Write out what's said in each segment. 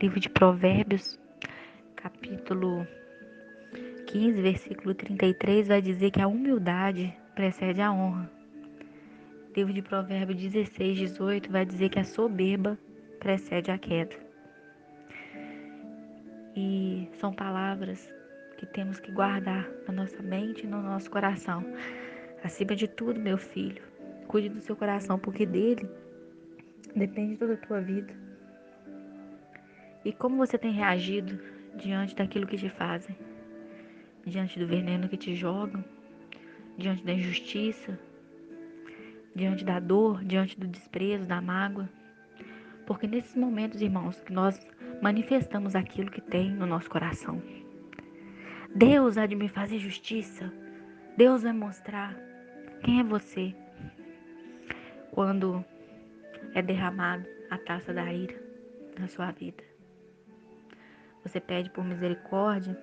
Livro de Provérbios, capítulo 15, versículo 33, vai dizer que a humildade precede a honra. Livro de Provérbios 16, 18 vai dizer que a soberba precede a queda. E são palavras que temos que guardar na nossa mente e no nosso coração. Acima de tudo, meu filho, cuide do seu coração, porque dele depende toda a tua vida. E como você tem reagido diante daquilo que te fazem? diante do veneno que te jogam, diante da injustiça, diante da dor, diante do desprezo, da mágoa. Porque nesses momentos, irmãos, que nós manifestamos aquilo que tem no nosso coração. Deus há de me fazer justiça. Deus vai mostrar quem é você quando é derramado a taça da ira na sua vida. Você pede por misericórdia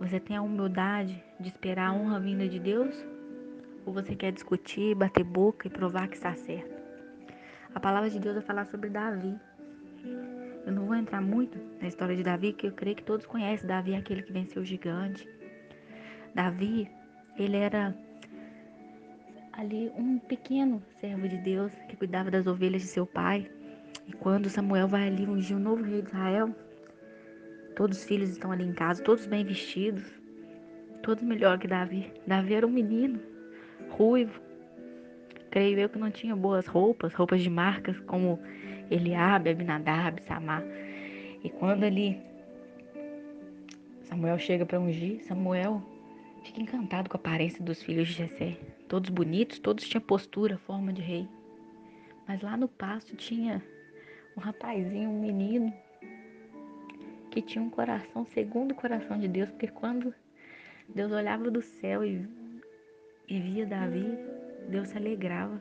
você tem a humildade de esperar a honra vinda de Deus? Ou você quer discutir, bater boca e provar que está certo? A palavra de Deus vai falar sobre Davi. Eu não vou entrar muito na história de Davi, que eu creio que todos conhecem. Davi é aquele que venceu o gigante. Davi, ele era ali um pequeno servo de Deus que cuidava das ovelhas de seu pai. E quando Samuel vai ali ungir o novo rei de Israel, Todos os filhos estão ali em casa, todos bem vestidos, todos melhor que Davi. Davi era um menino, ruivo. Creio eu que não tinha boas roupas, roupas de marcas como Eliabe, Abinadab, Samar. E quando ele Samuel chega para ungir, Samuel fica encantado com a aparência dos filhos de Jessé. Todos bonitos, todos tinham postura, forma de rei. Mas lá no pasto tinha um rapazinho, um menino, que tinha um coração segundo o coração de Deus, porque quando Deus olhava do céu e, e via Davi, Deus se alegrava.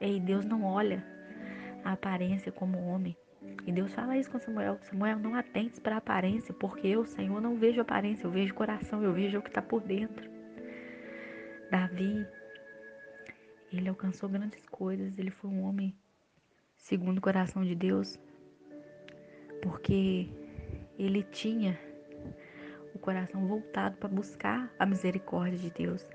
E Deus não olha a aparência como homem. E Deus fala isso com Samuel. Samuel, não atentes para a aparência, porque eu, Senhor, não vejo aparência, eu vejo coração, eu vejo o que está por dentro. Davi, ele alcançou grandes coisas, ele foi um homem segundo o coração de Deus porque ele tinha o coração voltado para buscar a misericórdia de Deus.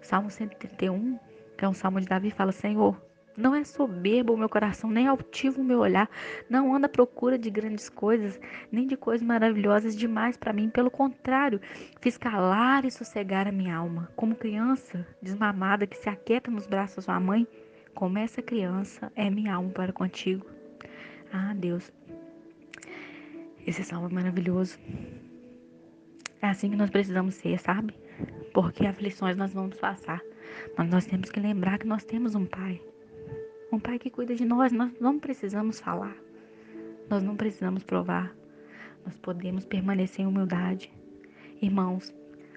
Salmo 131, que é um salmo de Davi, fala: Senhor, não é soberbo o meu coração, nem altivo o meu olhar, não anda à procura de grandes coisas, nem de coisas maravilhosas demais para mim. Pelo contrário, fiz calar e sossegar a minha alma, como criança desmamada que se aquieta nos braços da sua mãe, como essa criança é minha alma para contigo. Ah, Deus, esse salmo é maravilhoso. É assim que nós precisamos ser, sabe? Porque aflições nós vamos passar. Mas nós temos que lembrar que nós temos um Pai. Um Pai que cuida de nós. Nós não precisamos falar. Nós não precisamos provar. Nós podemos permanecer em humildade. Irmãos,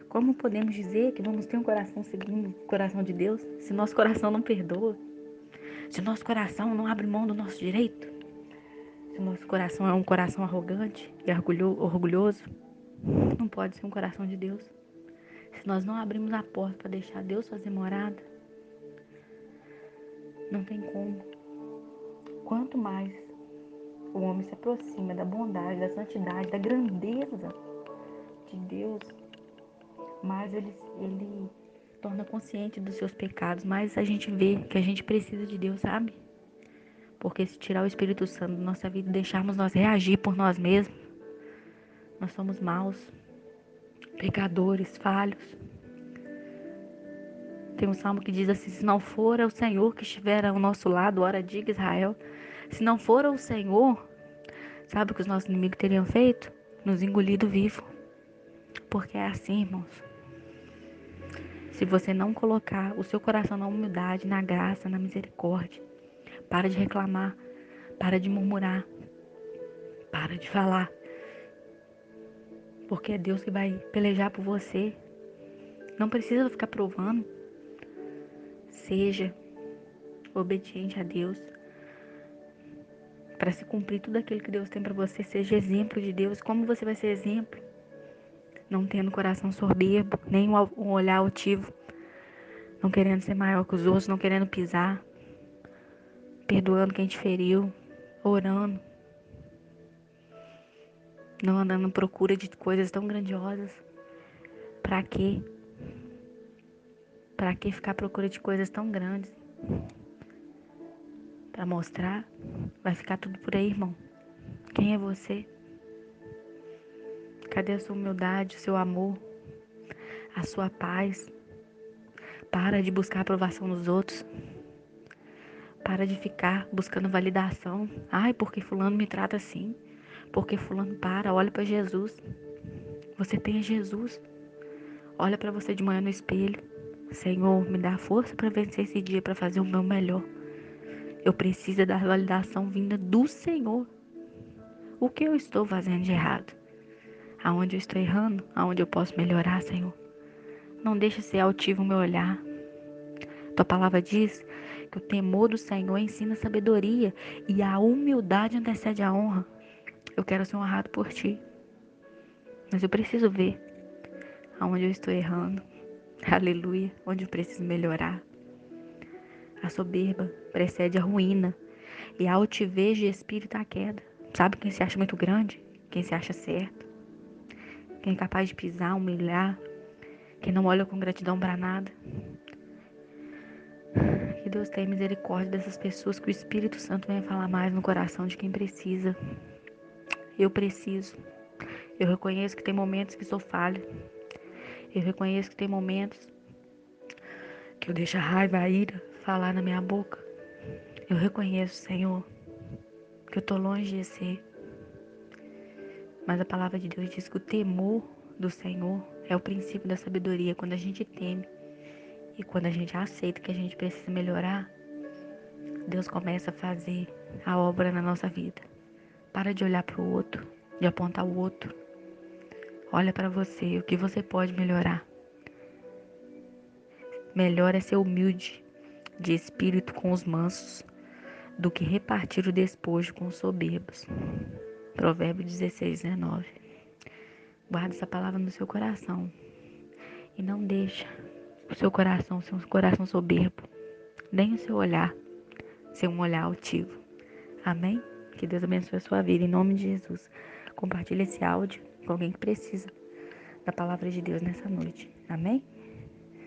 como podemos dizer que vamos ter um coração segundo o coração de Deus se nosso coração não perdoa? Se nosso coração não abre mão do nosso direito? Se o nosso coração é um coração arrogante e orgulhoso, não pode ser um coração de Deus. Se nós não abrimos a porta para deixar Deus fazer morada, não tem como. Quanto mais o homem se aproxima da bondade, da santidade, da grandeza de Deus, mais ele, ele torna consciente dos seus pecados, mais a gente vê que a gente precisa de Deus, sabe? Porque se tirar o Espírito Santo da nossa vida deixarmos nós reagir por nós mesmos, nós somos maus, pecadores, falhos. Tem um salmo que diz assim: Se não for o Senhor que estiver ao nosso lado, ora diga Israel. Se não for o Senhor, sabe o que os nossos inimigos teriam feito? Nos engolido vivo. Porque é assim, irmãos. Se você não colocar o seu coração na humildade, na graça, na misericórdia, para de reclamar. Para de murmurar. Para de falar. Porque é Deus que vai pelejar por você. Não precisa ficar provando. Seja obediente a Deus. Para se cumprir tudo aquilo que Deus tem para você, seja exemplo de Deus. Como você vai ser exemplo? Não tendo coração soberbo, nem um olhar altivo, não querendo ser maior que os outros, não querendo pisar, perdoando quem te feriu, orando, não andando em procura de coisas tão grandiosas. Para quê? Para que ficar à procura de coisas tão grandes? Para mostrar? Vai ficar tudo por aí, irmão. Quem é você? Cadê a sua humildade, o seu amor, a sua paz? Para de buscar a aprovação dos outros. Para de ficar buscando validação. Ai, porque fulano me trata assim. Porque fulano para, olha para Jesus. Você tem Jesus. Olha para você de manhã no espelho. Senhor, me dá força para vencer esse dia, para fazer o meu melhor. Eu preciso da validação vinda do Senhor. O que eu estou fazendo de errado? Aonde eu estou errando? Aonde eu posso melhorar, Senhor? Não deixe ser altivo o meu olhar. Tua palavra diz que o temor do Senhor ensina sabedoria e a humildade antecede a honra. Eu quero ser honrado por ti. Mas eu preciso ver aonde eu estou errando. Aleluia, onde eu preciso melhorar. A soberba precede a ruína e a altivez de espírito a queda. Sabe quem se acha muito grande? Quem se acha certo? Quem é capaz de pisar, humilhar? Quem não olha com gratidão para nada? Que Deus tenha misericórdia dessas pessoas, que o Espírito Santo venha falar mais no coração de quem precisa. Eu preciso. Eu reconheço que tem momentos que sou falha. Eu reconheço que tem momentos que eu deixo a raiva, a ira falar na minha boca. Eu reconheço, Senhor, que eu tô longe de ser. Mas a palavra de Deus diz que o temor do Senhor é o princípio da sabedoria. Quando a gente teme e quando a gente aceita que a gente precisa melhorar, Deus começa a fazer a obra na nossa vida. Para de olhar para o outro, de apontar o outro. Olha para você, o que você pode melhorar. Melhor é ser humilde de espírito com os mansos do que repartir o despojo com os soberbos. Provérbio 16, 19. Guarda essa palavra no seu coração e não deixa o seu coração ser um coração soberbo, nem o seu olhar ser um olhar altivo. Amém? Que Deus abençoe a sua vida. Em nome de Jesus. Compartilhe esse áudio com alguém que precisa da palavra de Deus nessa noite. Amém?